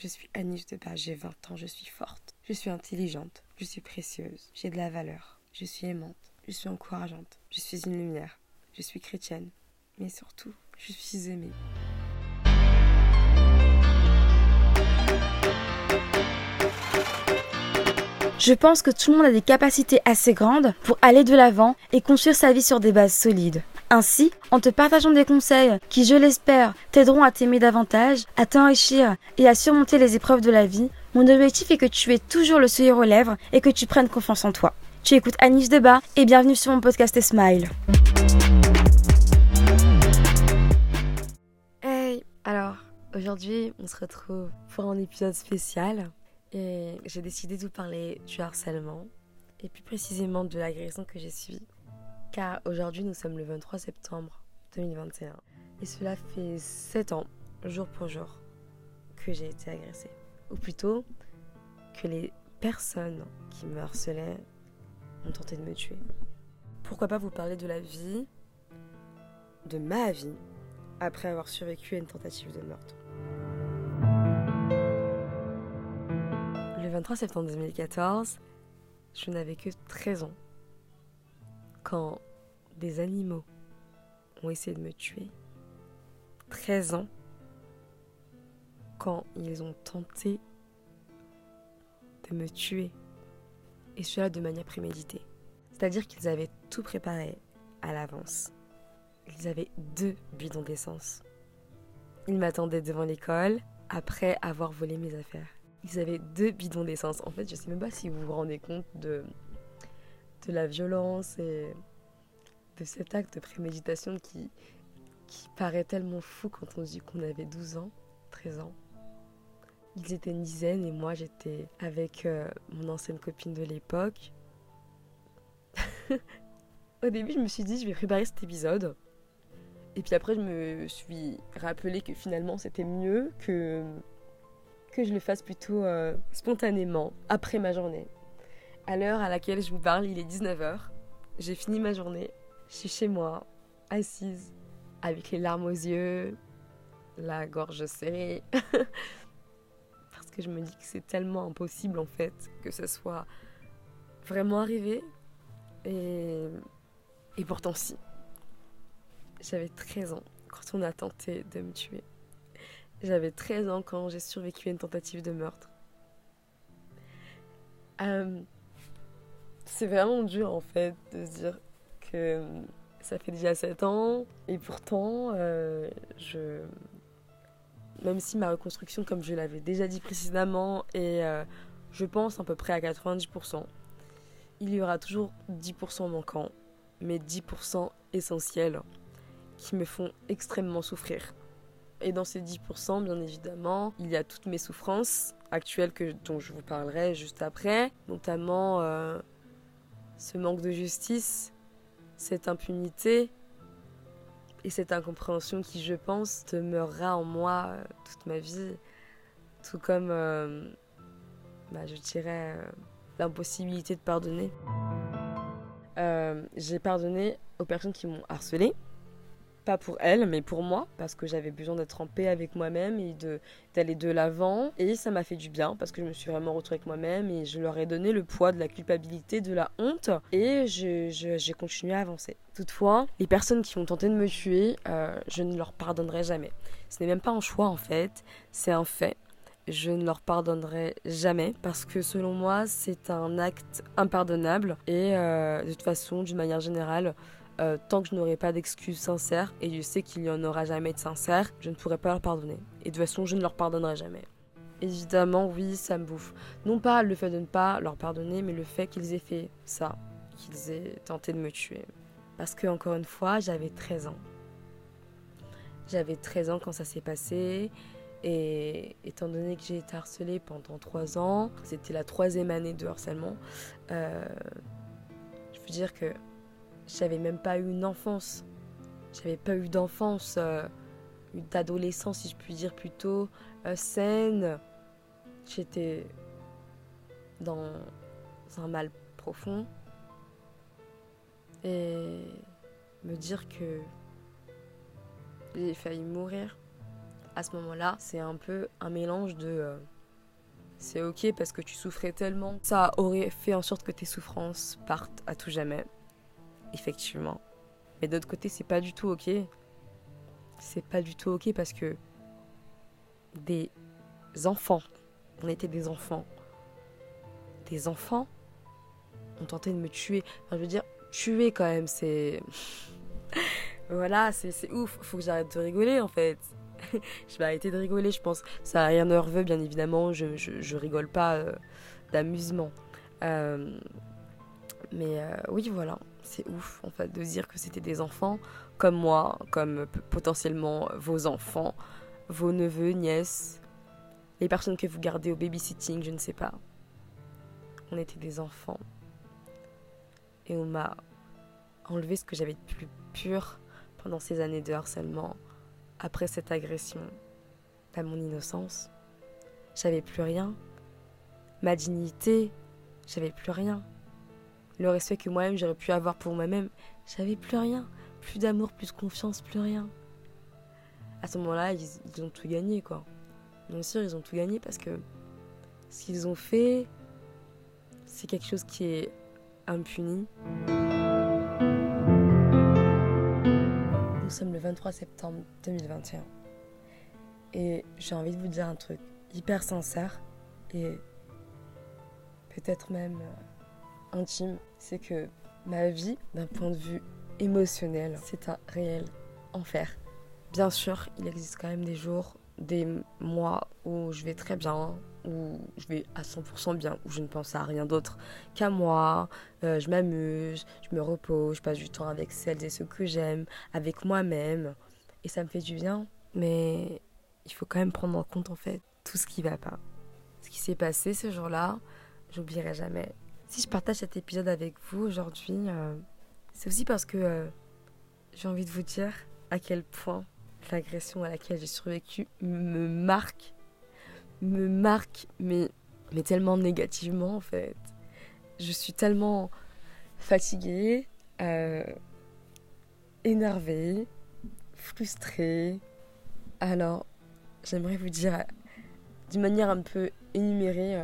Je suis Annie Deba, j'ai 20 ans, je suis forte. Je suis intelligente, je suis précieuse, j'ai de la valeur. Je suis aimante, je suis encourageante, je suis une lumière. Je suis chrétienne, mais surtout, je suis aimée. Je pense que tout le monde a des capacités assez grandes pour aller de l'avant et construire sa vie sur des bases solides. Ainsi, en te partageant des conseils qui, je l'espère, t'aideront à t'aimer davantage, à t'enrichir et à surmonter les épreuves de la vie, mon objectif est que tu aies toujours le sourire aux lèvres et que tu prennes confiance en toi. Tu écoutes Anis Debat et bienvenue sur mon podcast Smile. Hey, alors aujourd'hui on se retrouve pour un épisode spécial et j'ai décidé de vous parler du harcèlement et plus précisément de l'agression que j'ai subie. Car aujourd'hui nous sommes le 23 septembre 2021 et cela fait 7 ans, jour pour jour, que j'ai été agressée. Ou plutôt que les personnes qui me harcelaient ont tenté de me tuer. Pourquoi pas vous parler de la vie, de ma vie, après avoir survécu à une tentative de meurtre? Le 23 septembre 2014, je n'avais que 13 ans quand des animaux ont essayé de me tuer. 13 ans quand ils ont tenté de me tuer. Et cela de manière préméditée. C'est-à-dire qu'ils avaient tout préparé à l'avance. Ils avaient deux bidons d'essence. Ils m'attendaient devant l'école après avoir volé mes affaires ils avaient deux bidons d'essence. En fait, je sais même pas si vous vous rendez compte de, de la violence et de cet acte de préméditation qui, qui paraît tellement fou quand on dit qu'on avait 12 ans, 13 ans. Ils étaient une dizaine et moi j'étais avec euh, mon ancienne copine de l'époque. Au début, je me suis dit, je vais préparer cet épisode. Et puis après, je me suis rappelé que finalement, c'était mieux que que je le fasse plutôt euh, spontanément, après ma journée. À l'heure à laquelle je vous parle, il est 19h. J'ai fini ma journée. Je suis chez moi, assise, avec les larmes aux yeux, la gorge serrée. Parce que je me dis que c'est tellement impossible en fait que ce soit vraiment arrivé. Et, et pourtant si. J'avais 13 ans quand on a tenté de me tuer. J'avais 13 ans quand j'ai survécu à une tentative de meurtre. Euh, c'est vraiment dur en fait de se dire que ça fait déjà 7 ans et pourtant euh, je même si ma reconstruction comme je l'avais déjà dit précédemment est euh, je pense à peu près à 90%, il y aura toujours 10% manquants mais 10% essentiels qui me font extrêmement souffrir. Et dans ces 10%, bien évidemment, il y a toutes mes souffrances actuelles que, dont je vous parlerai juste après, notamment euh, ce manque de justice, cette impunité et cette incompréhension qui, je pense, demeurera en moi euh, toute ma vie, tout comme, euh, bah, je dirais, l'impossibilité de pardonner. J'ai pardonné aux personnes qui m'ont harcelé, pas pour elle, mais pour moi, parce que j'avais besoin d'être en paix avec moi-même et d'aller de l'avant. Et ça m'a fait du bien, parce que je me suis vraiment retrouvée avec moi-même et je leur ai donné le poids de la culpabilité, de la honte, et j'ai continué à avancer. Toutefois, les personnes qui ont tenté de me tuer, euh, je ne leur pardonnerai jamais. Ce n'est même pas un choix en fait, c'est un fait. Je ne leur pardonnerai jamais parce que selon moi c'est un acte impardonnable et euh, de toute façon d'une manière générale euh, tant que je n'aurai pas d'excuses sincères, et je sais qu'il n'y en aura jamais de sincères, je ne pourrai pas leur pardonner. Et de toute façon, je ne leur pardonnerai jamais. Évidemment, oui, ça me bouffe. Non pas le fait de ne pas leur pardonner, mais le fait qu'ils aient fait ça, qu'ils aient tenté de me tuer. Parce que, encore une fois, j'avais 13 ans. J'avais 13 ans quand ça s'est passé. Et étant donné que j'ai été harcelée pendant 3 ans, c'était la troisième année de harcèlement, euh, je veux dire que j'avais même pas eu une enfance. J'avais pas eu d'enfance, euh, d'adolescence, si je puis dire plutôt, euh, saine. J'étais dans un mal profond. Et me dire que j'ai failli mourir à ce moment-là, c'est un peu un mélange de euh, c'est ok parce que tu souffrais tellement. Ça aurait fait en sorte que tes souffrances partent à tout jamais. Effectivement. Mais d'autre côté, c'est pas du tout ok. C'est pas du tout ok parce que des enfants, on était des enfants, des enfants ont tenté de me tuer. Enfin, je veux dire, tuer quand même, c'est. voilà, c'est ouf. Faut que j'arrête de rigoler en fait. je vais arrêter de rigoler, je pense. Ça n'a rien de nerveux, bien évidemment. Je, je, rigole pas euh, d'amusement. Euh, mais euh, oui, voilà. C'est ouf, en fait, de dire que c'était des enfants comme moi, comme potentiellement vos enfants, vos neveux, nièces, les personnes que vous gardez au babysitting, je ne sais pas. On était des enfants. Et on m'a enlevé ce que j'avais de plus pur pendant ces années de harcèlement après cette agression à mon innocence. J'avais plus rien. Ma dignité, j'avais plus rien. Le respect que moi-même j'aurais pu avoir pour moi-même, j'avais plus rien. Plus d'amour, plus de confiance, plus rien. À ce moment-là, ils, ont tout gagné, quoi. Bien sûr, ils ont tout gagné parce que ce qu'ils ont fait, c'est quelque chose qui est impuni. Nous sommes le 23 septembre 2021. Et j'ai envie de vous dire un truc hyper sincère et peut-être même euh, intime. C'est que ma vie, d'un point de vue émotionnel, c'est un réel enfer. Bien sûr, il existe quand même des jours, des mois où je vais très bien, où je vais à 100% bien, où je ne pense à rien d'autre qu'à moi, euh, je m'amuse, je me repose, je passe du temps avec celles et ceux que j'aime, avec moi-même, et ça me fait du bien. Mais il faut quand même prendre en compte en fait tout ce qui va pas. Ce qui s'est passé ce jour-là, j'oublierai jamais. Si je partage cet épisode avec vous aujourd'hui, euh, c'est aussi parce que euh, j'ai envie de vous dire à quel point l'agression à laquelle j'ai survécu me marque me marque, mais, mais tellement négativement en fait. Je suis tellement fatiguée, euh, énervée, frustrée. Alors, j'aimerais vous dire d'une manière un peu énumérée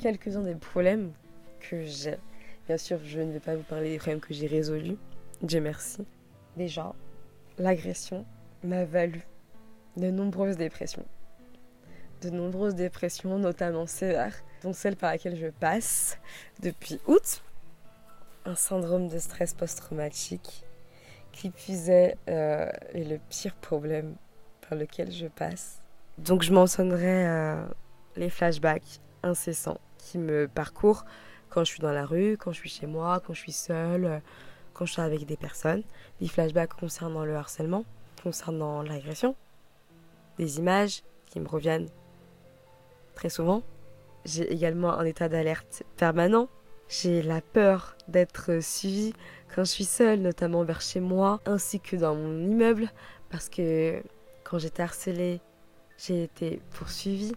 quelques-uns des problèmes que j'ai. Bien sûr, je ne vais pas vous parler des problèmes que j'ai résolus. Dieu merci. Déjà, l'agression m'a valu de nombreuses dépressions de nombreuses dépressions, notamment sévères, dont celle par laquelle je passe depuis août. Un syndrome de stress post-traumatique qui puisait euh, le pire problème par lequel je passe. Donc je mentionnerai euh, les flashbacks incessants qui me parcourent quand je suis dans la rue, quand je suis chez moi, quand je suis seule, quand je suis avec des personnes. Des flashbacks concernant le harcèlement, concernant l'agression, des images qui me reviennent très souvent. J'ai également un état d'alerte permanent. J'ai la peur d'être suivie quand je suis seule, notamment vers chez moi, ainsi que dans mon immeuble, parce que quand j'étais harcelée, j'ai été poursuivie.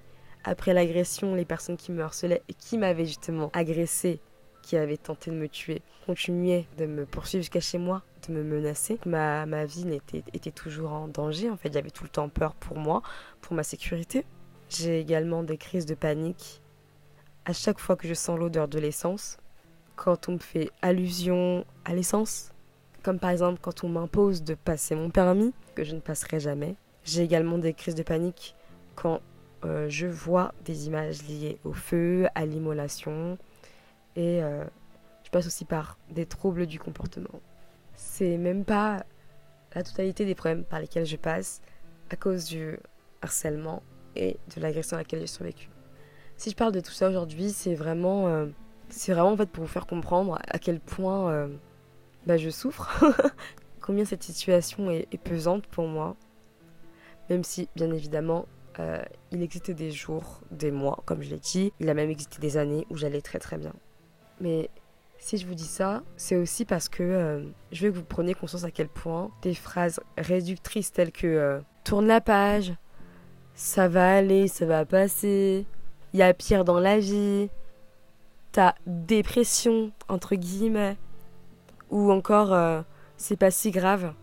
Après l'agression, les personnes qui me harcelaient et qui m'avaient justement agressée, qui avaient tenté de me tuer, continuaient de me poursuivre jusqu'à chez moi, de me menacer. Ma, ma vie était, était toujours en danger, en fait, j'avais tout le temps peur pour moi, pour ma sécurité. J'ai également des crises de panique à chaque fois que je sens l'odeur de l'essence, quand on me fait allusion à l'essence, comme par exemple quand on m'impose de passer mon permis, que je ne passerai jamais. J'ai également des crises de panique quand euh, je vois des images liées au feu, à l'immolation, et euh, je passe aussi par des troubles du comportement. C'est même pas la totalité des problèmes par lesquels je passe à cause du harcèlement et de l'agression à laquelle j'ai survécu. Si je parle de tout ça aujourd'hui, c'est vraiment, euh, c'est vraiment en fait pour vous faire comprendre à quel point bah, je souffre, combien cette situation est, pesante pour moi, même si bien évidemment euh, il existait des jours, des mois, comme je l'ai dit, il a même existé des années où j'allais très très bien. Mais si je vous dis ça, c'est aussi parce que je veux que vous preniez conscience à quel point des phrases réductrices telles que tourne la page, ça va aller, ça va passer, il y a pire dans la vie, ta dépression, entre guillemets, ou encore euh, c'est pas si grave,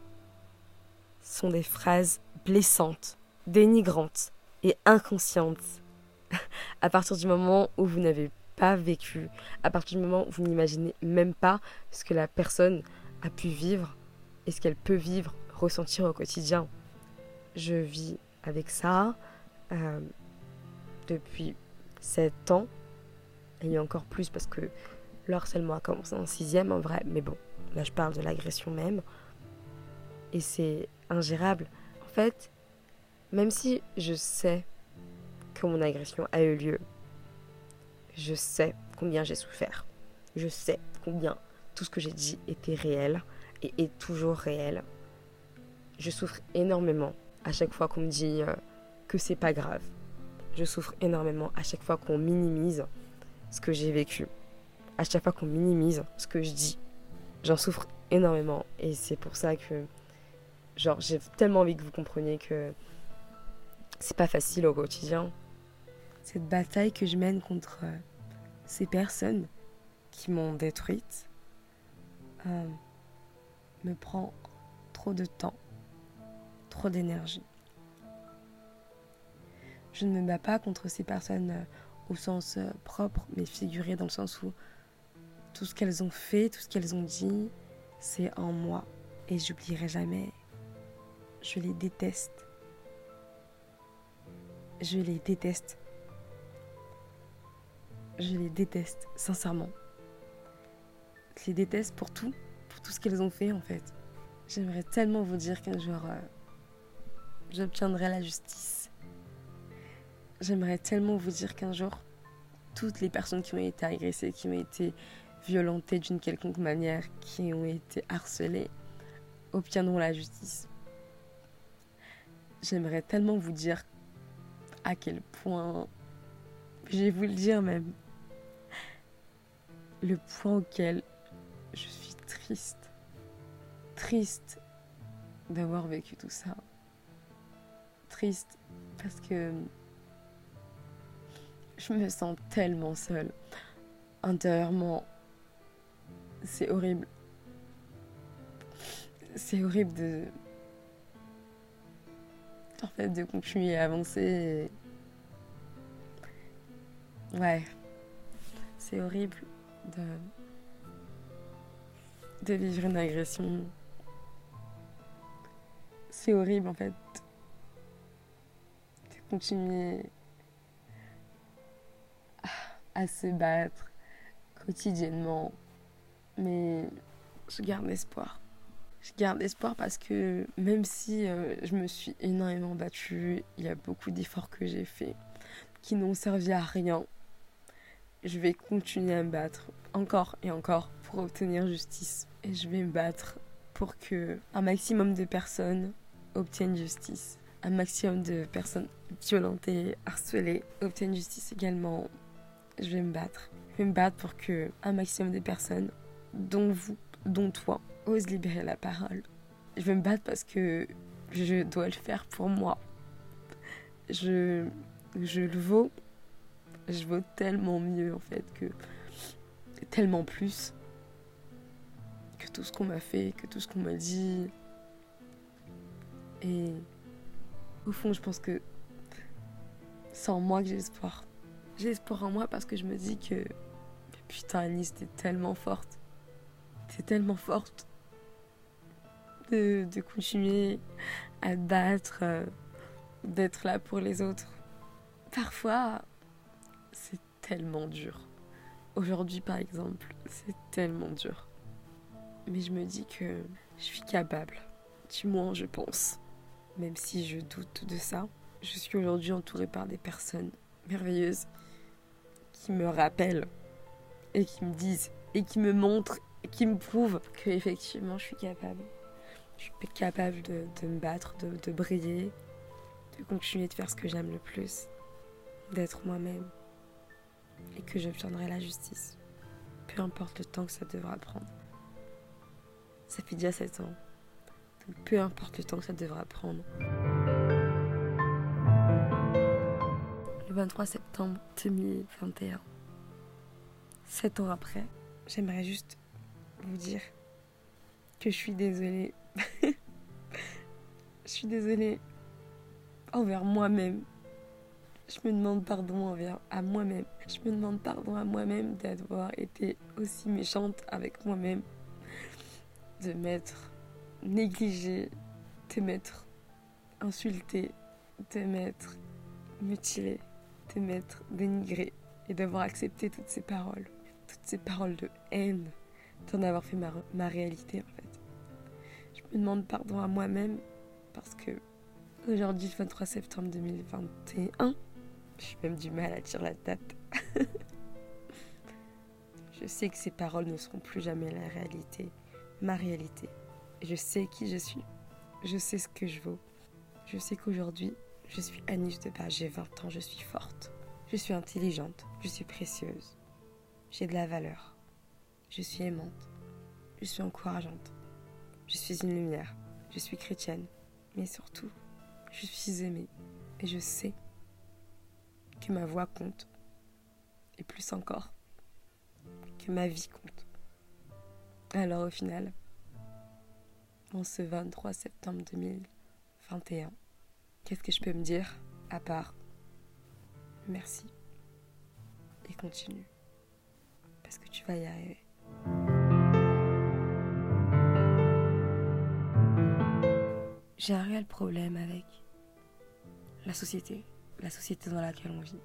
sont des phrases blessantes dénigrante inconsciente. à partir du moment où vous n'avez pas vécu, à partir du moment où vous n'imaginez même pas ce que la personne a pu vivre et ce qu'elle peut vivre, ressentir au quotidien. Je vis avec ça euh, depuis 7 ans, et encore plus parce que le harcèlement a commencé en sixième en vrai, mais bon, là je parle de l'agression même, et c'est ingérable. En fait, même si je sais que mon agression a eu lieu, je sais combien j'ai souffert. Je sais combien tout ce que j'ai dit était réel et est toujours réel. Je souffre énormément à chaque fois qu'on me dit euh, que c'est pas grave. Je souffre énormément à chaque fois qu'on minimise ce que j'ai vécu. À chaque fois qu'on minimise ce que je dis. J'en souffre énormément et c'est pour ça que genre j'ai tellement envie que vous compreniez que c'est pas facile au quotidien. Cette bataille que je mène contre euh, ces personnes qui m'ont détruite euh, me prend trop de temps, trop d'énergie. Je ne me bats pas contre ces personnes euh, au sens propre, mais figuré dans le sens où tout ce qu'elles ont fait, tout ce qu'elles ont dit, c'est en moi. Et j'oublierai jamais. Je les déteste. Je les déteste. Je les déteste, sincèrement. Je les déteste pour tout, pour tout ce qu'elles ont fait en fait. J'aimerais tellement vous dire qu'un jour, euh, j'obtiendrai la justice. J'aimerais tellement vous dire qu'un jour, toutes les personnes qui ont été agressées, qui ont été violentées d'une quelconque manière, qui ont été harcelées, obtiendront la justice. J'aimerais tellement vous dire à quel point, je vais vous le dire même, le point auquel je suis triste, triste d'avoir vécu tout ça. Triste parce que je me sens tellement seule. Intérieurement, c'est horrible. C'est horrible de. Fait, de continuer à avancer. Ouais. C'est horrible de. de vivre une agression. C'est horrible en fait. De continuer à se battre quotidiennement. Mais je garde espoir. Je garde espoir parce que même si euh, je me suis énormément battue, il y a beaucoup d'efforts que j'ai faits qui n'ont servi à rien. Je vais continuer à me battre encore et encore pour obtenir justice. Et je vais me battre pour que un maximum de personnes obtiennent justice. Un maximum de personnes violentées, harcelées obtiennent justice également je vais me battre. Je vais me battre pour que un maximum de personnes, dont vous, dont toi, osent libérer la parole. Je vais me battre parce que je dois le faire pour moi. Je, je le vaux. Je vaux tellement mieux en fait que tellement plus que tout ce qu'on m'a fait, que tout ce qu'on m'a dit. Et au fond, je pense que c'est en moi que j'ai espoir. J'ai espoir en moi parce que je me dis que putain Anis t'es tellement forte. T'es tellement forte de, continuer à battre, euh, d'être là pour les autres. Parfois, c'est tellement dur. Aujourd'hui, par exemple, c'est tellement dur. Mais je me dis que je suis capable. Du moins, je pense. Même si je doute de ça, je suis aujourd'hui entourée par des personnes merveilleuses qui me rappellent et qui me disent et qui me montrent et qui me prouvent que effectivement je suis capable. Je suis capable de, me battre, de, briller, de continuer de faire ce que j'aime le plus, d'être moi-même et que j'obtiendrai la justice. Peu importe le temps que ça devra prendre. Ça fait déjà 7 ans. Donc peu importe le temps que ça devra prendre. 23 septembre 2021. Sept ans après, j'aimerais juste vous dire que je suis désolée. je suis désolée envers moi-même. Je me demande pardon envers à moi-même. Je me demande pardon à moi-même d'avoir été aussi méchante avec moi-même. De m'être négligée, de m'être insultée, de m'être mutilée, de m'être dénigrée et d'avoir accepté toutes ces paroles, toutes ces paroles de haine, d'en avoir fait ma, réalité me demande pardon à moi-même parce que aujourd'hui, le 23 septembre 2021, j'ai même du mal à dire la date. je sais que ces paroles ne seront plus jamais la réalité, ma réalité. Je sais qui je suis. Je sais ce que je vaux. Je sais qu'aujourd'hui, je suis Anis de bas, j'ai 20 ans, je suis forte. Je suis intelligente, je suis précieuse. J'ai de la valeur. Je suis aimante. Je suis encourageante. Je suis une lumière. Je suis chrétienne. Mais surtout, je suis aimée. Et je sais que ma voix compte. Et plus encore, que ma vie compte. Alors au final, en ce 23 septembre 2021, qu'est-ce que je peux me dire à part merci et continue parce que tu vas y arriver. J'ai un réel problème avec la société, la société dans laquelle on vit.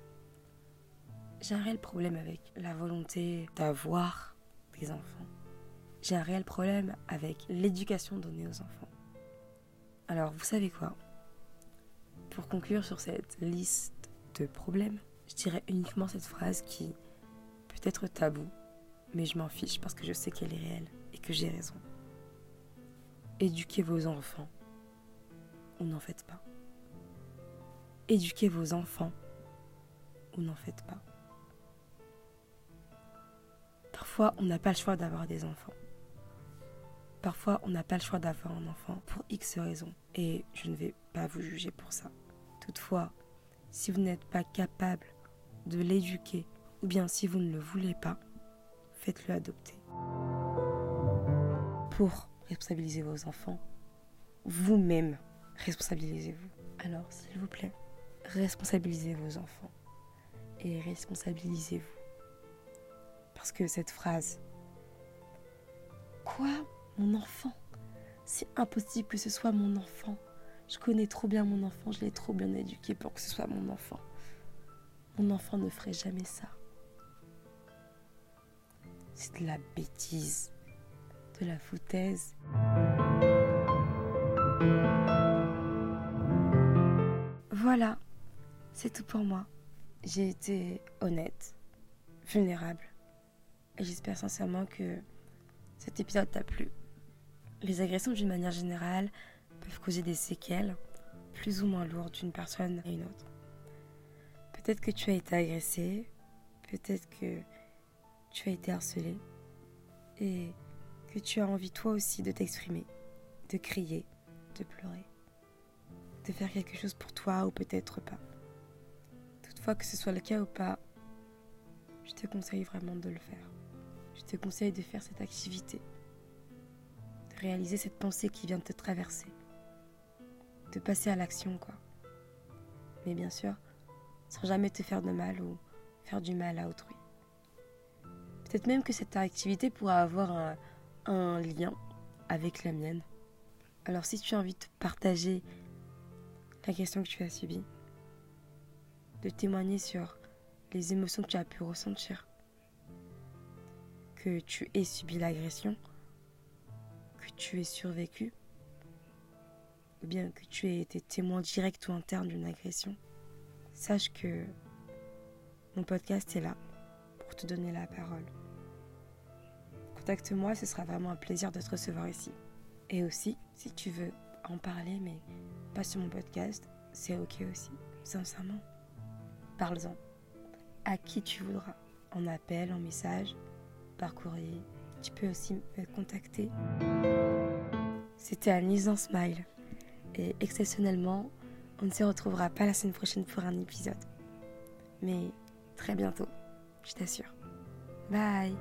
J'ai un réel problème avec la volonté d'avoir des enfants. J'ai un réel problème avec l'éducation donnée aux enfants. Alors, vous savez quoi? Pour conclure sur cette liste de problèmes, je dirais uniquement cette phrase qui peut être tabou, mais je m'en fiche parce que je sais qu'elle est réelle et que j'ai raison. Éduquez vos enfants ou n'en faites pas. Éduquez vos enfants ou n'en faites pas. Parfois, on n'a pas le choix d'avoir des enfants. Parfois, on n'a pas le choix d'avoir un enfant pour X raisons. Et je ne vais pas vous juger pour ça. Toutefois, si vous n'êtes pas capable de l'éduquer, ou bien si vous ne le voulez pas, faites-le adopter. Pour responsabiliser vos enfants, vous-même, responsabilisez-vous. Alors, s'il vous plaît, responsabilisez vos enfants et responsabilisez-vous. Parce que cette phrase, quoi, mon enfant? C'est impossible que ce soit mon enfant. Je connais trop bien mon enfant, je l'ai trop bien éduqué pour que ce soit mon enfant. Mon enfant ne ferait jamais ça. C'est de la bêtise, de la foutaise. Voilà, c'est tout pour moi. J'ai été honnête, vulnérable, et j'espère sincèrement que cet épisode t'a plu. Les agressions d'une manière générale peuvent causer des séquelles plus ou moins lourdes d'une personne à une autre. Peut-être que tu as été agressé, peut-être que tu as été harcelé et que tu as envie toi aussi de t'exprimer, de crier, de pleurer, faire quelque chose pour toi ou peut-être pas. Toutefois que ce soit le cas ou pas, je te conseille vraiment de le faire. Je te conseille de faire cette activité, de réaliser cette pensée qui vient de te traverser, de passer à l'action quoi. Mais bien sûr, sans jamais te faire de mal ou faire du mal à autrui. Peut-être même que cette activité pourra avoir un, un lien avec la mienne. Alors si tu as envie de partager l'agression que tu as subie, de témoigner sur les émotions que tu as pu ressentir, que tu aies subi l'agression, que tu aies survécu, ou bien que tu aies été témoin direct ou interne d'une agression, sache que mon podcast est là pour te donner la parole. Contacte-moi, ce sera vraiment un plaisir de te recevoir ici. Et aussi, si tu veux en parler, mais pas sur mon podcast, c'est ok aussi, sincèrement. Parle-en. À qui tu voudras. En appel, en message, par courrier. Tu peux aussi me contacter. C'était Anise en Smile. Et exceptionnellement, on ne se retrouvera pas la semaine prochaine pour un épisode. Mais très bientôt, je t'assure. Bye